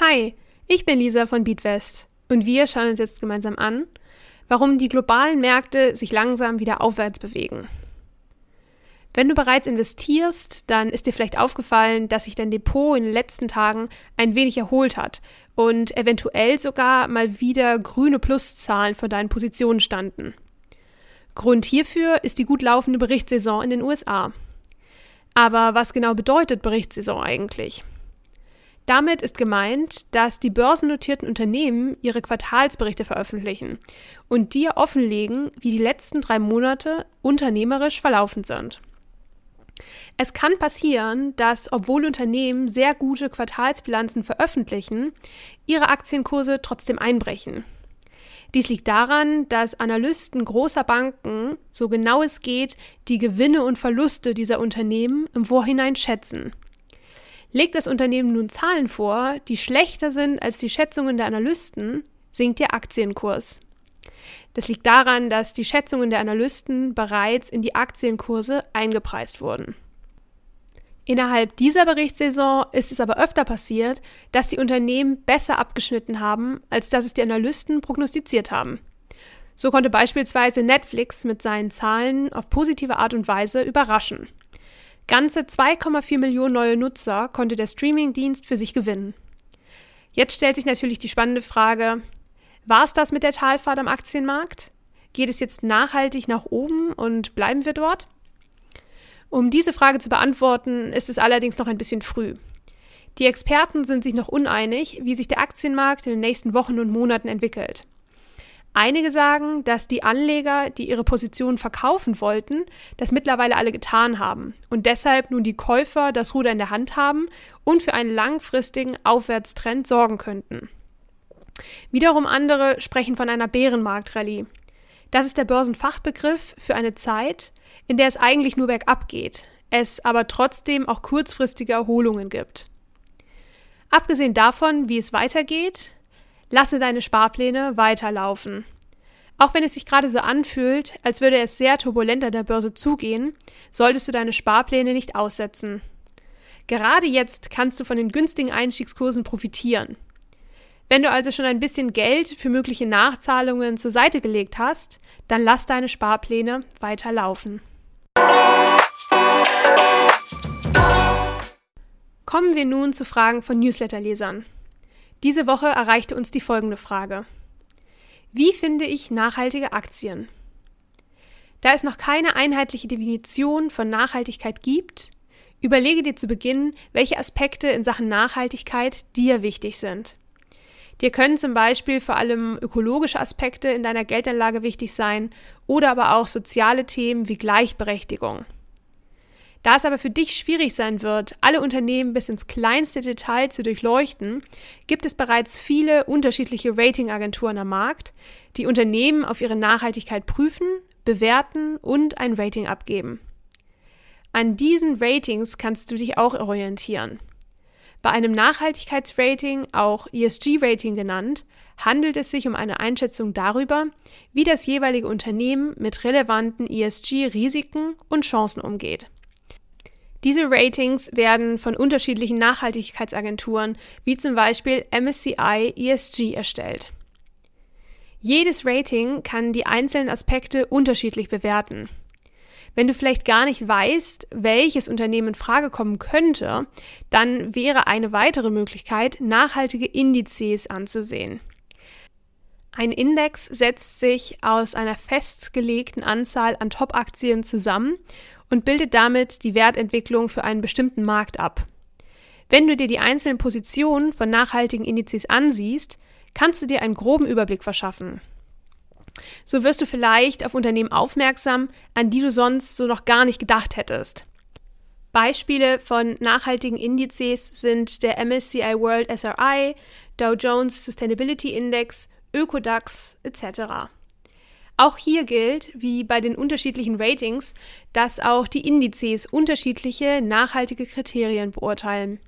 Hi, ich bin Lisa von Beatwest und wir schauen uns jetzt gemeinsam an, warum die globalen Märkte sich langsam wieder aufwärts bewegen. Wenn du bereits investierst, dann ist dir vielleicht aufgefallen, dass sich dein Depot in den letzten Tagen ein wenig erholt hat und eventuell sogar mal wieder grüne Pluszahlen vor deinen Positionen standen. Grund hierfür ist die gut laufende Berichtssaison in den USA. Aber was genau bedeutet Berichtssaison eigentlich? Damit ist gemeint, dass die börsennotierten Unternehmen ihre Quartalsberichte veröffentlichen und dir offenlegen, wie die letzten drei Monate unternehmerisch verlaufen sind. Es kann passieren, dass, obwohl Unternehmen sehr gute Quartalsbilanzen veröffentlichen, ihre Aktienkurse trotzdem einbrechen. Dies liegt daran, dass Analysten großer Banken, so genau es geht, die Gewinne und Verluste dieser Unternehmen im Vorhinein schätzen. Legt das Unternehmen nun Zahlen vor, die schlechter sind als die Schätzungen der Analysten, sinkt ihr Aktienkurs. Das liegt daran, dass die Schätzungen der Analysten bereits in die Aktienkurse eingepreist wurden. Innerhalb dieser Berichtssaison ist es aber öfter passiert, dass die Unternehmen besser abgeschnitten haben, als dass es die Analysten prognostiziert haben. So konnte beispielsweise Netflix mit seinen Zahlen auf positive Art und Weise überraschen. Ganze 2,4 Millionen neue Nutzer konnte der Streamingdienst für sich gewinnen. Jetzt stellt sich natürlich die spannende Frage, war es das mit der Talfahrt am Aktienmarkt? Geht es jetzt nachhaltig nach oben und bleiben wir dort? Um diese Frage zu beantworten, ist es allerdings noch ein bisschen früh. Die Experten sind sich noch uneinig, wie sich der Aktienmarkt in den nächsten Wochen und Monaten entwickelt. Einige sagen, dass die Anleger, die ihre Positionen verkaufen wollten, das mittlerweile alle getan haben und deshalb nun die Käufer das Ruder in der Hand haben und für einen langfristigen Aufwärtstrend sorgen könnten. Wiederum andere sprechen von einer Bärenmarktrallye. Das ist der Börsenfachbegriff für eine Zeit, in der es eigentlich nur bergab geht, es aber trotzdem auch kurzfristige Erholungen gibt. Abgesehen davon, wie es weitergeht, lasse deine Sparpläne weiterlaufen. Auch wenn es sich gerade so anfühlt, als würde es sehr turbulent an der Börse zugehen, solltest du deine Sparpläne nicht aussetzen. Gerade jetzt kannst du von den günstigen Einstiegskursen profitieren. Wenn du also schon ein bisschen Geld für mögliche Nachzahlungen zur Seite gelegt hast, dann lass deine Sparpläne weiter laufen. Kommen wir nun zu Fragen von Newsletterlesern. Diese Woche erreichte uns die folgende Frage. Wie finde ich nachhaltige Aktien? Da es noch keine einheitliche Definition von Nachhaltigkeit gibt, überlege dir zu Beginn, welche Aspekte in Sachen Nachhaltigkeit dir wichtig sind. Dir können zum Beispiel vor allem ökologische Aspekte in deiner Geldanlage wichtig sein oder aber auch soziale Themen wie Gleichberechtigung. Da es aber für dich schwierig sein wird, alle Unternehmen bis ins kleinste Detail zu durchleuchten, gibt es bereits viele unterschiedliche Ratingagenturen am Markt, die Unternehmen auf ihre Nachhaltigkeit prüfen, bewerten und ein Rating abgeben. An diesen Ratings kannst du dich auch orientieren. Bei einem Nachhaltigkeitsrating, auch ESG-Rating genannt, handelt es sich um eine Einschätzung darüber, wie das jeweilige Unternehmen mit relevanten ESG-Risiken und Chancen umgeht. Diese Ratings werden von unterschiedlichen Nachhaltigkeitsagenturen wie zum Beispiel MSCI ESG erstellt. Jedes Rating kann die einzelnen Aspekte unterschiedlich bewerten. Wenn du vielleicht gar nicht weißt, welches Unternehmen in Frage kommen könnte, dann wäre eine weitere Möglichkeit, nachhaltige Indizes anzusehen. Ein Index setzt sich aus einer festgelegten Anzahl an Top-Aktien zusammen und bildet damit die Wertentwicklung für einen bestimmten Markt ab. Wenn du dir die einzelnen Positionen von nachhaltigen Indizes ansiehst, kannst du dir einen groben Überblick verschaffen. So wirst du vielleicht auf Unternehmen aufmerksam, an die du sonst so noch gar nicht gedacht hättest. Beispiele von nachhaltigen Indizes sind der MSCI World SRI, Dow Jones Sustainability Index, Ökodax etc. Auch hier gilt, wie bei den unterschiedlichen Ratings, dass auch die Indizes unterschiedliche nachhaltige Kriterien beurteilen.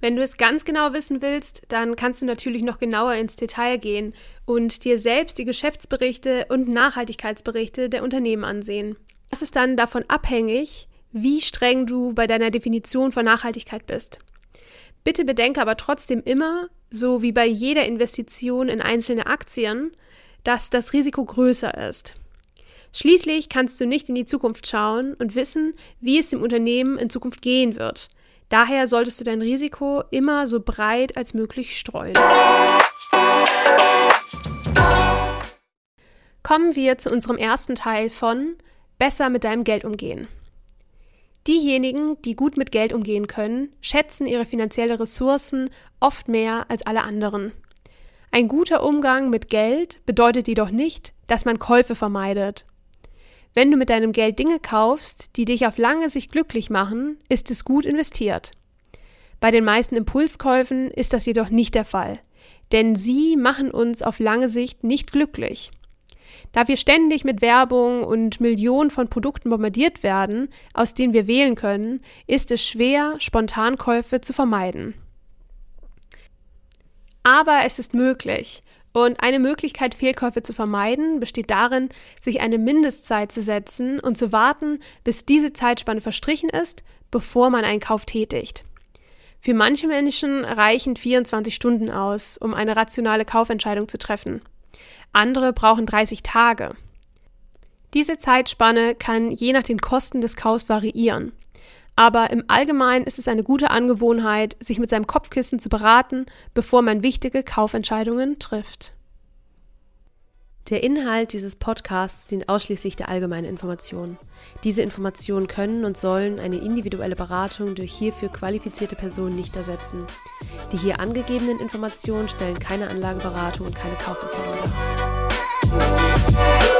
Wenn du es ganz genau wissen willst, dann kannst du natürlich noch genauer ins Detail gehen und dir selbst die Geschäftsberichte und Nachhaltigkeitsberichte der Unternehmen ansehen. Das ist dann davon abhängig, wie streng du bei deiner Definition von Nachhaltigkeit bist. Bitte bedenke aber trotzdem immer, so wie bei jeder Investition in einzelne Aktien, dass das Risiko größer ist. Schließlich kannst du nicht in die Zukunft schauen und wissen, wie es dem Unternehmen in Zukunft gehen wird. Daher solltest du dein Risiko immer so breit als möglich streuen. Kommen wir zu unserem ersten Teil von Besser mit deinem Geld umgehen. Diejenigen, die gut mit Geld umgehen können, schätzen ihre finanziellen Ressourcen oft mehr als alle anderen. Ein guter Umgang mit Geld bedeutet jedoch nicht, dass man Käufe vermeidet. Wenn du mit deinem Geld Dinge kaufst, die dich auf lange Sicht glücklich machen, ist es gut investiert. Bei den meisten Impulskäufen ist das jedoch nicht der Fall, denn sie machen uns auf lange Sicht nicht glücklich. Da wir ständig mit Werbung und Millionen von Produkten bombardiert werden, aus denen wir wählen können, ist es schwer, Spontankäufe zu vermeiden. Aber es ist möglich. Und eine Möglichkeit, Fehlkäufe zu vermeiden, besteht darin, sich eine Mindestzeit zu setzen und zu warten, bis diese Zeitspanne verstrichen ist, bevor man einen Kauf tätigt. Für manche Menschen reichen 24 Stunden aus, um eine rationale Kaufentscheidung zu treffen. Andere brauchen 30 Tage. Diese Zeitspanne kann je nach den Kosten des Kaufs variieren. Aber im Allgemeinen ist es eine gute Angewohnheit, sich mit seinem Kopfkissen zu beraten, bevor man wichtige Kaufentscheidungen trifft. Der Inhalt dieses Podcasts dient ausschließlich der allgemeinen Information. Diese Informationen können und sollen eine individuelle Beratung durch hierfür qualifizierte Personen nicht ersetzen. Die hier angegebenen Informationen stellen keine Anlageberatung und keine Kaufempfehlung dar.